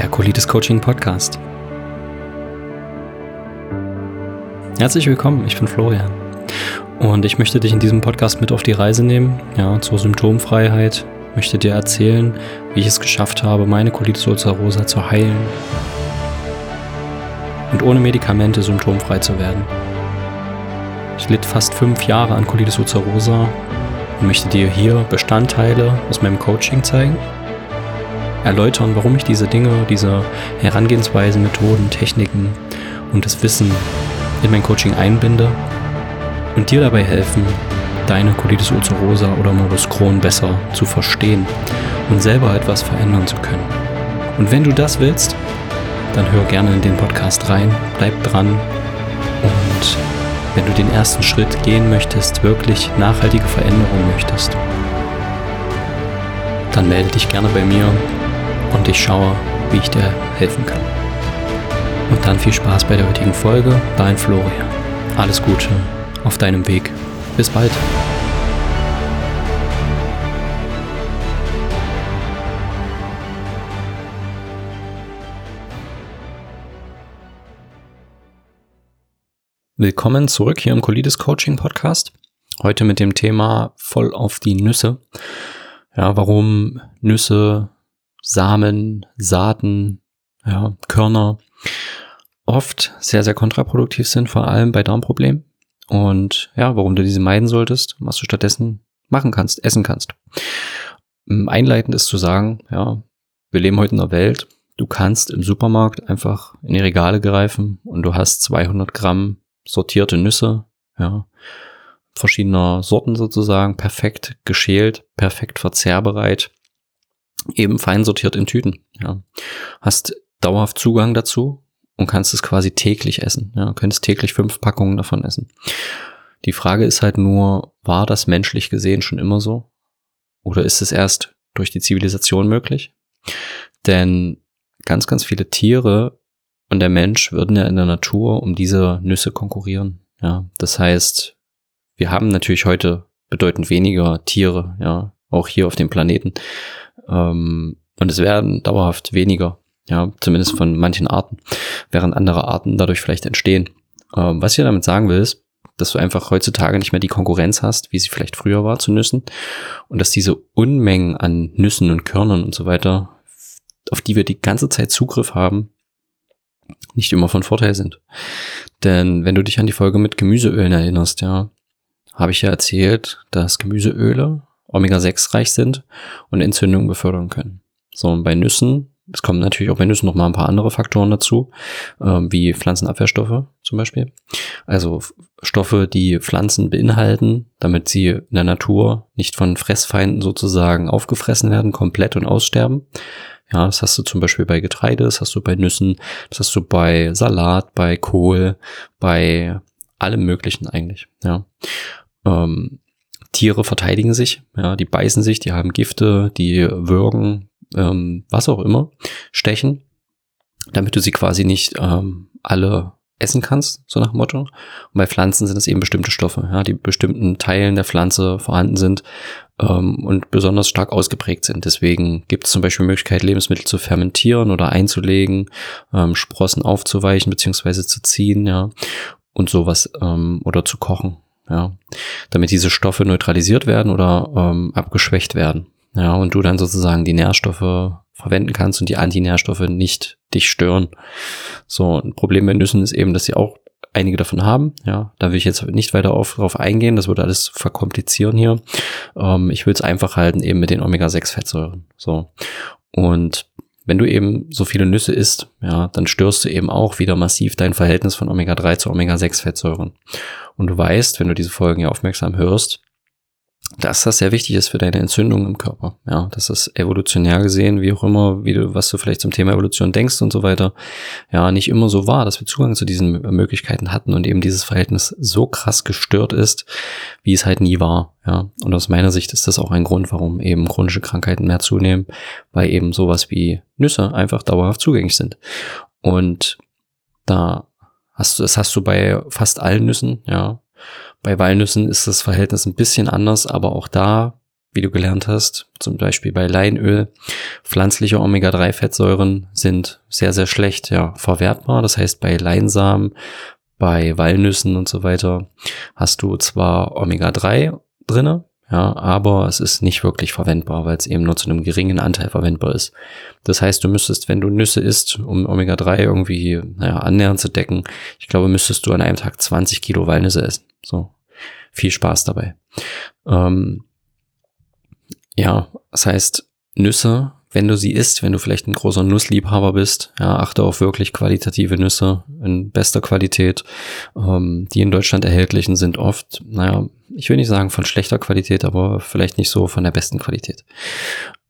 der Colitis Coaching Podcast. Herzlich willkommen, ich bin Florian und ich möchte dich in diesem Podcast mit auf die Reise nehmen, ja, zur Symptomfreiheit, möchte dir erzählen, wie ich es geschafft habe, meine Colitis ulcerosa zu heilen und ohne Medikamente symptomfrei zu werden. Ich litt fast fünf Jahre an Colitis ulcerosa und möchte dir hier Bestandteile aus meinem Coaching zeigen erläutern, warum ich diese Dinge, diese Herangehensweisen, Methoden, Techniken und das Wissen in mein Coaching einbinde und dir dabei helfen, deine Colitis ulcerosa oder Morbus Crohn besser zu verstehen und selber etwas verändern zu können. Und wenn du das willst, dann hör gerne in den Podcast rein, bleib dran und wenn du den ersten Schritt gehen möchtest, wirklich nachhaltige Veränderungen möchtest, dann melde dich gerne bei mir und ich schaue, wie ich dir helfen kann. Und dann viel Spaß bei der heutigen Folge, dein Florian. Alles Gute auf deinem Weg. Bis bald. Willkommen zurück hier im Colitis Coaching Podcast. Heute mit dem Thema voll auf die Nüsse. Ja, warum Nüsse Samen, Saaten, ja, Körner oft sehr, sehr kontraproduktiv sind, vor allem bei Darmproblemen. Und ja, warum du diese meiden solltest, was du stattdessen machen kannst, essen kannst. Ähm, einleitend ist zu sagen, ja, wir leben heute in einer Welt, du kannst im Supermarkt einfach in die Regale greifen und du hast 200 Gramm sortierte Nüsse, ja, verschiedener Sorten sozusagen, perfekt geschält, perfekt verzehrbereit eben fein sortiert in Tüten. Ja. Hast dauerhaft Zugang dazu und kannst es quasi täglich essen. Ja. Könntest täglich fünf Packungen davon essen. Die Frage ist halt nur, war das menschlich gesehen schon immer so? Oder ist es erst durch die Zivilisation möglich? Denn ganz, ganz viele Tiere und der Mensch würden ja in der Natur um diese Nüsse konkurrieren. Ja, das heißt, wir haben natürlich heute bedeutend weniger Tiere, ja, auch hier auf dem Planeten. Ähm, und es werden dauerhaft weniger, ja, zumindest von manchen Arten, während andere Arten dadurch vielleicht entstehen. Ähm, was ich damit sagen will, ist, dass du einfach heutzutage nicht mehr die Konkurrenz hast, wie sie vielleicht früher war zu Nüssen und dass diese Unmengen an Nüssen und Körnern und so weiter, auf die wir die ganze Zeit Zugriff haben, nicht immer von Vorteil sind. Denn wenn du dich an die Folge mit Gemüseölen erinnerst, ja, habe ich ja erzählt, dass Gemüseöle Omega-6 reich sind und Entzündungen befördern können. So, und bei Nüssen, es kommen natürlich auch bei Nüssen noch mal ein paar andere Faktoren dazu, ähm, wie Pflanzenabwehrstoffe zum Beispiel. Also Stoffe, die Pflanzen beinhalten, damit sie in der Natur nicht von Fressfeinden sozusagen aufgefressen werden, komplett und aussterben. Ja, das hast du zum Beispiel bei Getreide, das hast du bei Nüssen, das hast du bei Salat, bei Kohl, bei allem Möglichen eigentlich. Ja. Ähm, Tiere verteidigen sich, ja, die beißen sich, die haben Gifte, die würgen, ähm, was auch immer, stechen, damit du sie quasi nicht ähm, alle essen kannst, so nach Motto. Und bei Pflanzen sind es eben bestimmte Stoffe, ja, die bestimmten Teilen der Pflanze vorhanden sind ähm, und besonders stark ausgeprägt sind. Deswegen gibt es zum Beispiel Möglichkeit, Lebensmittel zu fermentieren oder einzulegen, ähm, Sprossen aufzuweichen beziehungsweise zu ziehen, ja, und sowas ähm, oder zu kochen ja, damit diese Stoffe neutralisiert werden oder ähm, abgeschwächt werden. Ja, und du dann sozusagen die Nährstoffe verwenden kannst und die Antinährstoffe nicht dich stören. So, ein Problem bei Nüssen ist eben, dass sie auch einige davon haben. Ja, da will ich jetzt nicht weiter auf, drauf eingehen. Das würde alles verkomplizieren hier. Ähm, ich will es einfach halten eben mit den Omega-6-Fettsäuren. So. Und wenn du eben so viele Nüsse isst, ja, dann störst du eben auch wieder massiv dein Verhältnis von Omega-3 zu Omega-6-Fettsäuren. Und du weißt, wenn du diese Folgen ja aufmerksam hörst, dass das sehr wichtig ist für deine Entzündung im Körper. Ja, das evolutionär gesehen, wie auch immer, wie du, was du vielleicht zum Thema Evolution denkst und so weiter, ja, nicht immer so war, dass wir Zugang zu diesen Möglichkeiten hatten und eben dieses Verhältnis so krass gestört ist, wie es halt nie war. Ja, und aus meiner Sicht ist das auch ein Grund, warum eben chronische Krankheiten mehr zunehmen, weil eben sowas wie Nüsse einfach dauerhaft zugänglich sind. Und da hast du, das hast du bei fast allen Nüssen, ja. Bei Walnüssen ist das Verhältnis ein bisschen anders, aber auch da wie du gelernt hast, zum Beispiel bei Leinöl, pflanzliche Omega-3-Fettsäuren sind sehr, sehr schlecht ja, verwertbar. Das heißt, bei Leinsamen, bei Walnüssen und so weiter hast du zwar Omega-3 drinne, ja, aber es ist nicht wirklich verwendbar, weil es eben nur zu einem geringen Anteil verwendbar ist. Das heißt, du müsstest, wenn du Nüsse isst, um Omega-3 irgendwie, naja, annähernd zu decken, ich glaube, müsstest du an einem Tag 20 Kilo Walnüsse essen. So. Viel Spaß dabei. Ähm, ja, das heißt, Nüsse, wenn du sie isst, wenn du vielleicht ein großer Nussliebhaber bist, ja, achte auf wirklich qualitative Nüsse in bester Qualität. Ähm, die in Deutschland erhältlichen sind oft, naja, ich will nicht sagen von schlechter Qualität, aber vielleicht nicht so von der besten Qualität.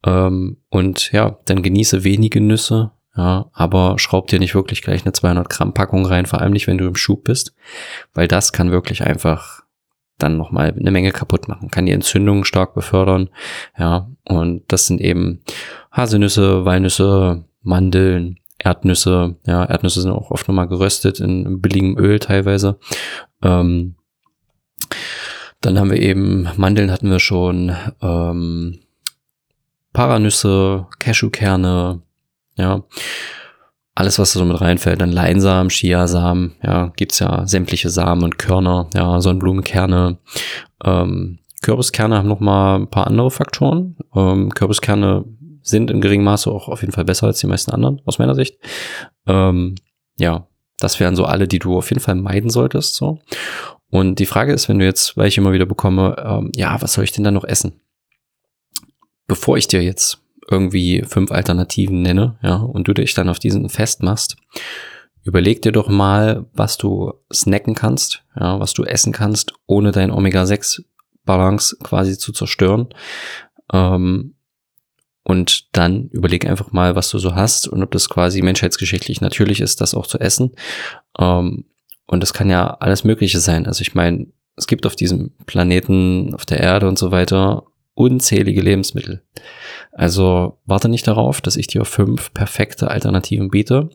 Ähm, und ja, dann genieße wenige Nüsse, ja, aber schraub dir nicht wirklich gleich eine 200 Gramm Packung rein, vor allem nicht, wenn du im Schub bist, weil das kann wirklich einfach dann nochmal eine Menge kaputt machen, kann die Entzündung stark befördern, ja, und das sind eben Haselnüsse, Walnüsse, Mandeln, Erdnüsse, ja, Erdnüsse sind auch oft nochmal geröstet in billigem Öl teilweise. Ähm, dann haben wir eben, Mandeln hatten wir schon, ähm, Paranüsse, Cashewkerne, ja, alles, was da so mit reinfällt, dann Leinsamen, Chiasamen, ja, gibt's ja sämtliche Samen und Körner, ja, Sonnenblumenkerne, ähm, Kürbiskerne haben noch mal ein paar andere Faktoren. Ähm, Kürbiskerne sind in geringem Maße auch auf jeden Fall besser als die meisten anderen, aus meiner Sicht. Ähm, ja, das wären so alle, die du auf jeden Fall meiden solltest, so. Und die Frage ist, wenn du jetzt, weil ich immer wieder bekomme, ähm, ja, was soll ich denn da noch essen? Bevor ich dir jetzt irgendwie fünf Alternativen nenne, ja, und du dich dann auf diesen festmachst, überleg dir doch mal, was du snacken kannst, ja, was du essen kannst, ohne dein Omega-6-Balance quasi zu zerstören. Ähm, und dann überleg einfach mal, was du so hast und ob das quasi menschheitsgeschichtlich natürlich ist, das auch zu essen. Ähm, und das kann ja alles Mögliche sein. Also ich meine, es gibt auf diesem Planeten, auf der Erde und so weiter unzählige Lebensmittel. Also warte nicht darauf, dass ich dir fünf perfekte Alternativen biete,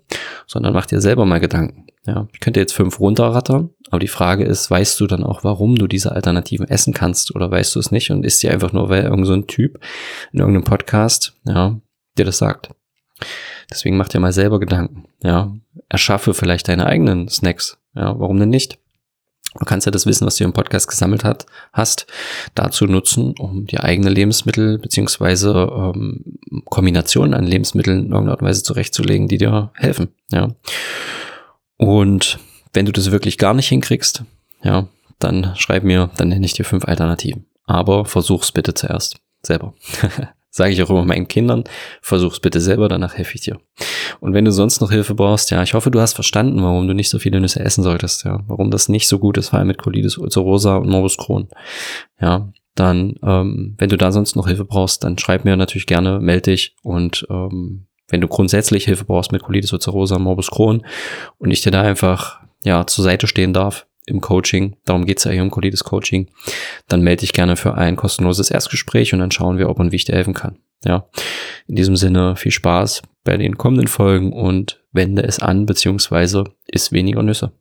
sondern mach dir selber mal Gedanken. Ja, ich könnte jetzt fünf runterrattern, aber die Frage ist, weißt du dann auch, warum du diese Alternativen essen kannst oder weißt du es nicht und isst dir einfach nur, weil irgend so ein Typ in irgendeinem Podcast, ja, dir das sagt. Deswegen mach dir mal selber Gedanken. Ja, erschaffe vielleicht deine eigenen Snacks. Ja, warum denn nicht? Du kannst ja das Wissen, was du im Podcast gesammelt hat, hast, dazu nutzen, um die eigene Lebensmittel beziehungsweise ähm, Kombinationen an Lebensmitteln in irgendeiner Art und Weise zurechtzulegen, die dir helfen. Ja. Und wenn du das wirklich gar nicht hinkriegst, ja, dann schreib mir, dann nenne ich dir fünf Alternativen. Aber versuch's bitte zuerst selber. Sage ich auch immer meinen Kindern, versuch's bitte selber, danach helfe ich dir. Und wenn du sonst noch Hilfe brauchst, ja, ich hoffe, du hast verstanden, warum du nicht so viele Nüsse essen solltest, ja, warum das nicht so gut ist, vor allem mit Colitis ulcerosa und Morbus Crohn. Ja, dann, ähm, wenn du da sonst noch Hilfe brauchst, dann schreib mir natürlich gerne, melde dich und ähm, wenn du grundsätzlich Hilfe brauchst mit Colitis ulcerosa, Morbus Crohn und ich dir da einfach ja zur Seite stehen darf, im Coaching, darum geht's ja hier im Colitis Coaching, dann melde dich gerne für ein kostenloses Erstgespräch und dann schauen wir, ob und wie ich dir helfen kann. Ja, in diesem Sinne viel Spaß bei den kommenden Folgen und wende es an, beziehungsweise isst weniger Nüsse.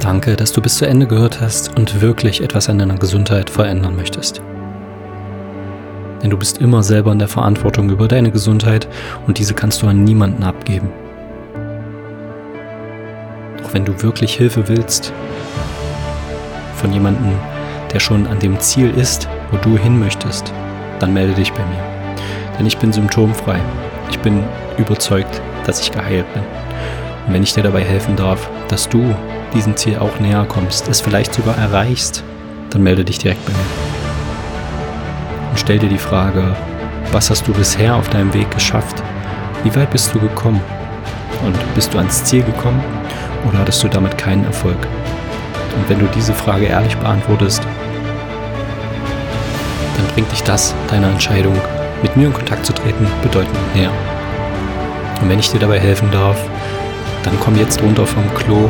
Danke, dass du bis zu Ende gehört hast und wirklich etwas an deiner Gesundheit verändern möchtest denn du bist immer selber in der Verantwortung über deine Gesundheit und diese kannst du an niemanden abgeben. Doch wenn du wirklich Hilfe willst, von jemandem, der schon an dem Ziel ist, wo du hin möchtest, dann melde dich bei mir. Denn ich bin symptomfrei. Ich bin überzeugt, dass ich geheilt bin. Und wenn ich dir dabei helfen darf, dass du diesem Ziel auch näher kommst, es vielleicht sogar erreichst, dann melde dich direkt bei mir und stell dir die Frage, was hast du bisher auf deinem Weg geschafft? Wie weit bist du gekommen? Und bist du ans Ziel gekommen oder hattest du damit keinen Erfolg? Und wenn du diese Frage ehrlich beantwortest, dann bringt dich das deiner Entscheidung, mit mir in Kontakt zu treten, bedeutend näher. Und wenn ich dir dabei helfen darf, dann komm jetzt runter vom Klo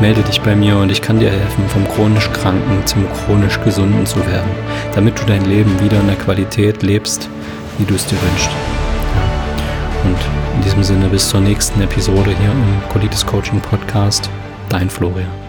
melde dich bei mir und ich kann dir helfen, vom chronisch Kranken zum chronisch Gesunden zu werden, damit du dein Leben wieder in der Qualität lebst, wie du es dir wünschst. Und in diesem Sinne bis zur nächsten Episode hier im Colitis Coaching Podcast. Dein Florian.